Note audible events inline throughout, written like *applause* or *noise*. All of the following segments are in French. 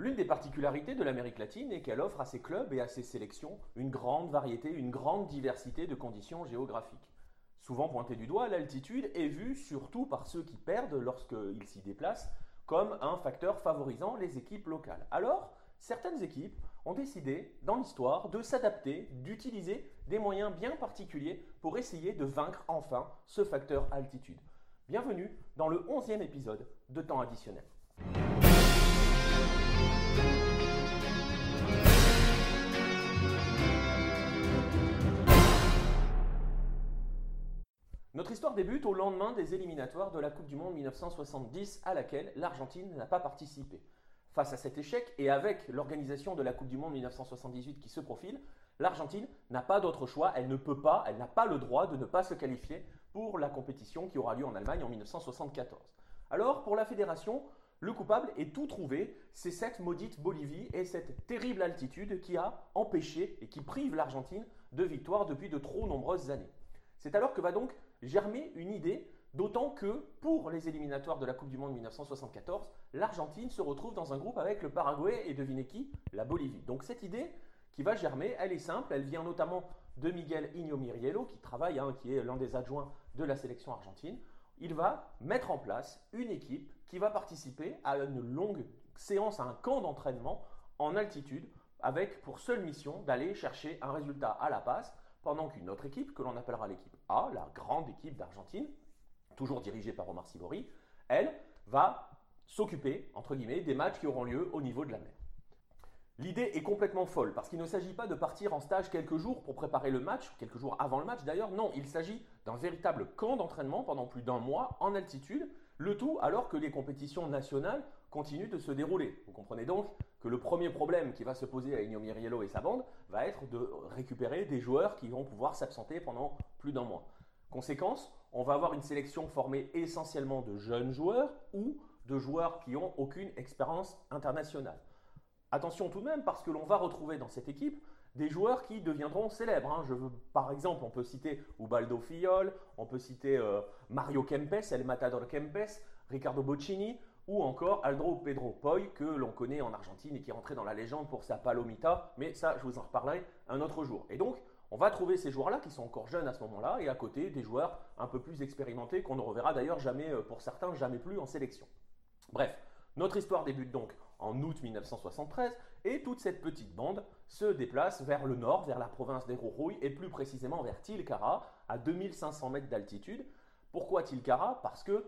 L'une des particularités de l'Amérique latine est qu'elle offre à ses clubs et à ses sélections une grande variété, une grande diversité de conditions géographiques. Souvent pointée du doigt, l'altitude est vue, surtout par ceux qui perdent lorsqu'ils s'y déplacent, comme un facteur favorisant les équipes locales. Alors, certaines équipes ont décidé, dans l'histoire, de s'adapter, d'utiliser des moyens bien particuliers pour essayer de vaincre enfin ce facteur altitude. Bienvenue dans le 11e épisode de Temps additionnel. Notre histoire débute au lendemain des éliminatoires de la Coupe du Monde 1970 à laquelle l'Argentine n'a pas participé. Face à cet échec et avec l'organisation de la Coupe du Monde 1978 qui se profile, l'Argentine n'a pas d'autre choix, elle ne peut pas, elle n'a pas le droit de ne pas se qualifier pour la compétition qui aura lieu en Allemagne en 1974. Alors, pour la fédération, le coupable est tout trouvé, c'est cette maudite Bolivie et cette terrible altitude qui a empêché et qui prive l'Argentine de victoire depuis de trop nombreuses années. C'est alors que va donc germer une idée, d'autant que pour les éliminatoires de la Coupe du Monde 1974, l'Argentine se retrouve dans un groupe avec le Paraguay et devinez qui? La Bolivie. Donc cette idée qui va germer, elle est simple, elle vient notamment de Miguel Igno Miriello, qui travaille, hein, qui est l'un des adjoints de la sélection argentine. Il va mettre en place une équipe qui va participer à une longue séance, à un camp d'entraînement en altitude, avec pour seule mission d'aller chercher un résultat à la passe pendant qu'une autre équipe, que l'on appellera l'équipe A, la grande équipe d'Argentine, toujours dirigée par Omar Sivori, elle va s'occuper, entre guillemets, des matchs qui auront lieu au niveau de la mer. L'idée est complètement folle parce qu'il ne s'agit pas de partir en stage quelques jours pour préparer le match, quelques jours avant le match d'ailleurs, non, il s'agit d'un véritable camp d'entraînement pendant plus d'un mois en altitude, le tout alors que les compétitions nationales continuent de se dérouler. Vous comprenez donc que le premier problème qui va se poser à Igno Miriello et sa bande va être de récupérer des joueurs qui vont pouvoir s'absenter pendant plus d'un mois. Conséquence, on va avoir une sélection formée essentiellement de jeunes joueurs ou de joueurs qui n'ont aucune expérience internationale. Attention tout de même parce que l'on va retrouver dans cette équipe des joueurs qui deviendront célèbres. Hein. Je veux, par exemple, on peut citer Ubaldo Fiol, on peut citer euh, Mario Kempes, El Matador Kempes, Ricardo Boccini, ou encore Aldro Pedro Poi, que l'on connaît en Argentine et qui est rentré dans la légende pour sa palomita, mais ça, je vous en reparlerai un autre jour. Et donc, on va trouver ces joueurs-là qui sont encore jeunes à ce moment-là, et à côté des joueurs un peu plus expérimentés qu'on ne reverra d'ailleurs jamais, euh, pour certains, jamais plus en sélection. Bref, notre histoire débute donc en août 1973, et toute cette petite bande se déplace vers le nord, vers la province des Jujuy, et plus précisément vers Tilcara, à 2500 mètres d'altitude. Pourquoi Tilcara? Parce que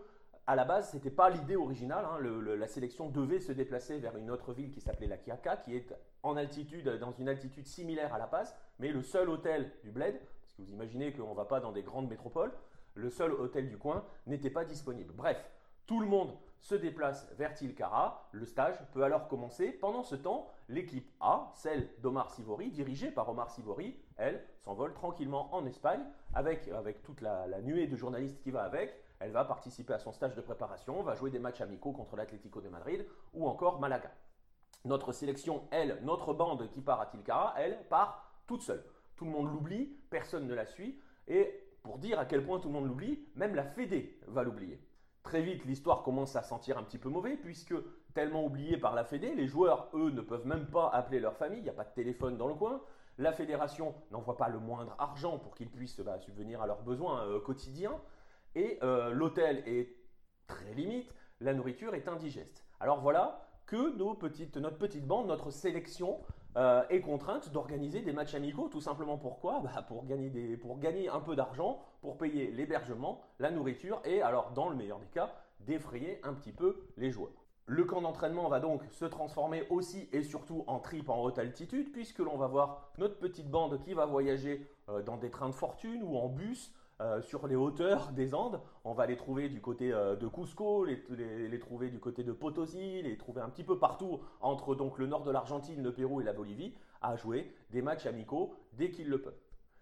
à la base, ce n'était pas l'idée originale. Hein. la sélection devait se déplacer vers une autre ville qui s'appelait La Quiaca, qui est en altitude, dans une altitude similaire à La Paz, mais le seul hôtel du Bled, parce que vous imaginez qu'on ne va pas dans des grandes métropoles, le seul hôtel du coin n'était pas disponible. Bref, tout le monde se déplace vers Tilcara. Le stage peut alors commencer. Pendant ce temps, l'équipe A, celle d'Omar Sivori, dirigée par Omar Sivori, elle s'envole tranquillement en Espagne avec, avec toute la, la nuée de journalistes qui va avec. Elle va participer à son stage de préparation, va jouer des matchs amicaux contre l'Atlético de Madrid ou encore Malaga. Notre sélection, elle, notre bande qui part à Tilcara, elle part toute seule. Tout le monde l'oublie, personne ne la suit. Et pour dire à quel point tout le monde l'oublie, même la Fédé va l'oublier. Très vite, l'histoire commence à sentir un petit peu mauvais, puisque tellement oublié par la Fédé, les joueurs, eux, ne peuvent même pas appeler leur famille, il n'y a pas de téléphone dans le coin. La fédération n'envoie pas le moindre argent pour qu'ils puissent bah, subvenir à leurs besoins euh, quotidiens et euh, l'hôtel est très limite, la nourriture est indigeste. Alors voilà que notre petite bande, notre sélection euh, est contrainte d'organiser des matchs amicaux, tout simplement pourquoi? Bah, pour, gagner des, pour gagner un peu d'argent, pour payer l'hébergement, la nourriture et alors dans le meilleur des cas, défrayer un petit peu les joueurs. Le camp d'entraînement va donc se transformer aussi et surtout en trip en haute altitude, puisque l'on va voir notre petite bande qui va voyager euh, dans des trains de fortune ou en bus, euh, sur les hauteurs des Andes. On va les trouver du côté euh, de Cusco, les, trouver du côté de Potosi, les trouver un petit peu partout entre donc le nord de l'Argentine, le Pérou et la Bolivie, à jouer des matchs amicaux dès qu'ils le peuvent.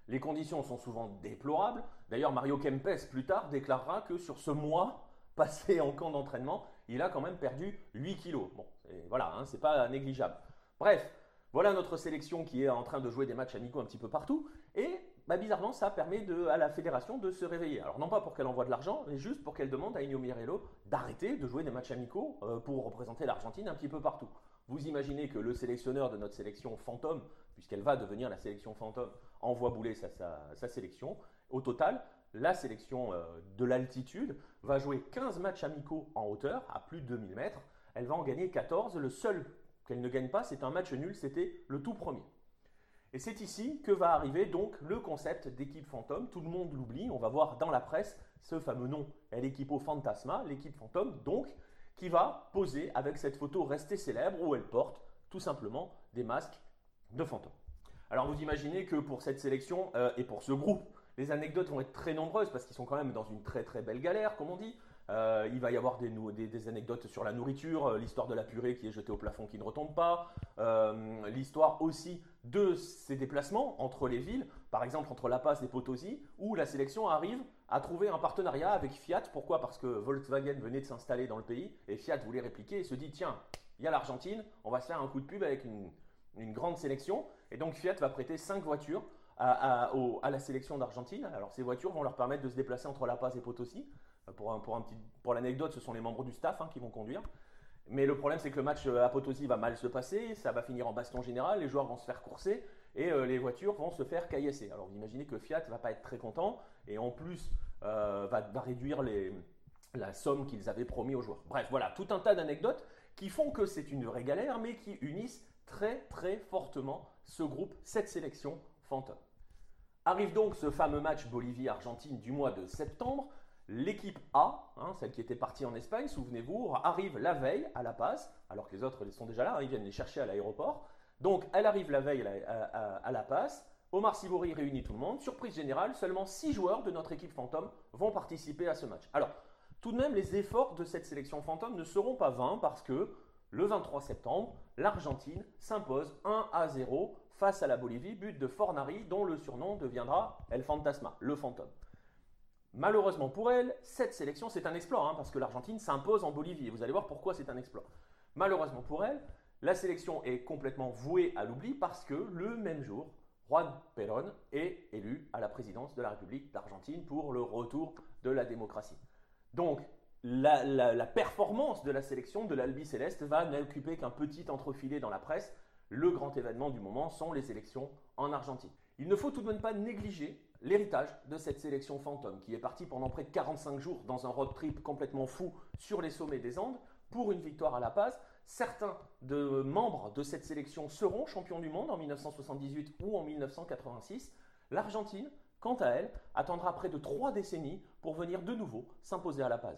Les conditions sont souvent déplorables. D'ailleurs, Mario Kempes, plus tard, déclarera que sur ce mois *laughs* passé en camp d'entraînement, il a quand même perdu 8 kilos. Bon, voilà, hein, c'est pas négligeable. Bref, voilà notre sélection qui est en train de jouer des matchs amicaux un petit peu partout. Et bah, bizarrement, ça permet à la fédération de se réveiller. Alors, non pas pour qu'elle envoie de l'argent, mais juste pour qu'elle demande à Igno Mirello d'arrêter de jouer des matchs amicaux euh, pour représenter l'Argentine un petit peu partout. Vous imaginez que le sélectionneur de notre sélection fantôme, puisqu'elle va devenir la sélection fantôme, envoie bouler sa, sélection. Au total, la sélection euh, de l'altitude va jouer 15 matchs amicaux en hauteur, à plus de 2000 mètres. Elle va en gagner 14. Le seul qu'elle ne gagne pas, c'est un match nul, c'était le tout premier. Et c'est ici que va arriver donc le concept d'équipe fantôme. Tout le monde l'oublie. On va voir dans la presse ce fameux nom, l'équipe fantasma, l'équipe fantôme, donc, qui va poser avec cette photo restée célèbre où elle porte tout simplement des masques de fantômes. Alors vous imaginez que pour cette sélection euh, et pour ce groupe, les anecdotes vont être très nombreuses parce qu'ils sont quand même dans une très très belle galère, comme on dit. Euh, il va y avoir des, anecdotes sur la nourriture, euh, l'histoire de la purée qui est jetée au plafond qui ne retombe pas, l'histoire aussi de ces déplacements entre les villes, par exemple entre La Paz et Potosi, où la sélection arrive à trouver un partenariat avec Fiat. Pourquoi? Parce que Volkswagen venait de s'installer dans le pays et Fiat voulait répliquer et se dit tiens, il y a l'Argentine, on va se faire un coup de pub avec une, grande sélection. Et donc Fiat va prêter 5 voitures à, la sélection d'Argentine. Alors ces voitures vont leur permettre de se déplacer entre La Paz et Potosi. Euh, pour, un, petit, pour l'anecdote, ce sont les membres du staff hein, qui vont conduire. Mais le problème, c'est que le match euh, à Potosi va mal se passer, ça va finir en baston général, les joueurs vont se faire courser et euh, les voitures vont se faire caillasser. Alors vous imaginez que Fiat va pas être très content et en plus va, réduire la somme qu'ils avaient promis aux joueurs. Bref, voilà, tout un tas d'anecdotes qui font que c'est une vraie galère, mais qui unissent très très fortement ce groupe, cette sélection fantôme. Arrive donc ce fameux match Bolivie-Argentine du mois de septembre. L'équipe A, hein, celle qui était partie en Espagne, souvenez-vous, arrive la veille à La Paz, alors que les autres sont déjà là, hein, ils viennent les chercher à l'aéroport. Donc elle arrive la veille à, La Paz. Omar Sibori réunit tout le monde. Surprise générale, seulement 6 joueurs de notre équipe fantôme vont participer à ce match. Alors, tout de même, les efforts de cette sélection fantôme ne seront pas vains parce que le 23 septembre, l'Argentine s'impose 1 à 0 face à la Bolivie, but de Fornari dont le surnom deviendra El Fantasma, le fantôme. Malheureusement pour elle, cette sélection, c'est un exploit, hein, parce que l'Argentine s'impose en Bolivie, et vous allez voir pourquoi c'est un exploit. Malheureusement pour elle, la sélection est complètement vouée à l'oubli parce que le même jour, Juan Perón est élu à la présidence de la République d'Argentine pour le retour de la démocratie. Donc, la, performance de la sélection de l'Albi Céleste va n'occuper qu'un petit entrefilet dans la presse. Le grand événement du moment sont les élections en Argentine. Il ne faut tout de même pas négliger l'héritage de cette sélection fantôme qui est partie pendant près de 45 jours dans un road trip complètement fou sur les sommets des Andes pour une victoire à La Paz. Certains de membres de cette sélection seront champions du monde en 1978 ou en 1986. L'Argentine Quant à elle, attendra près de trois décennies pour venir de nouveau s'imposer à la Paz.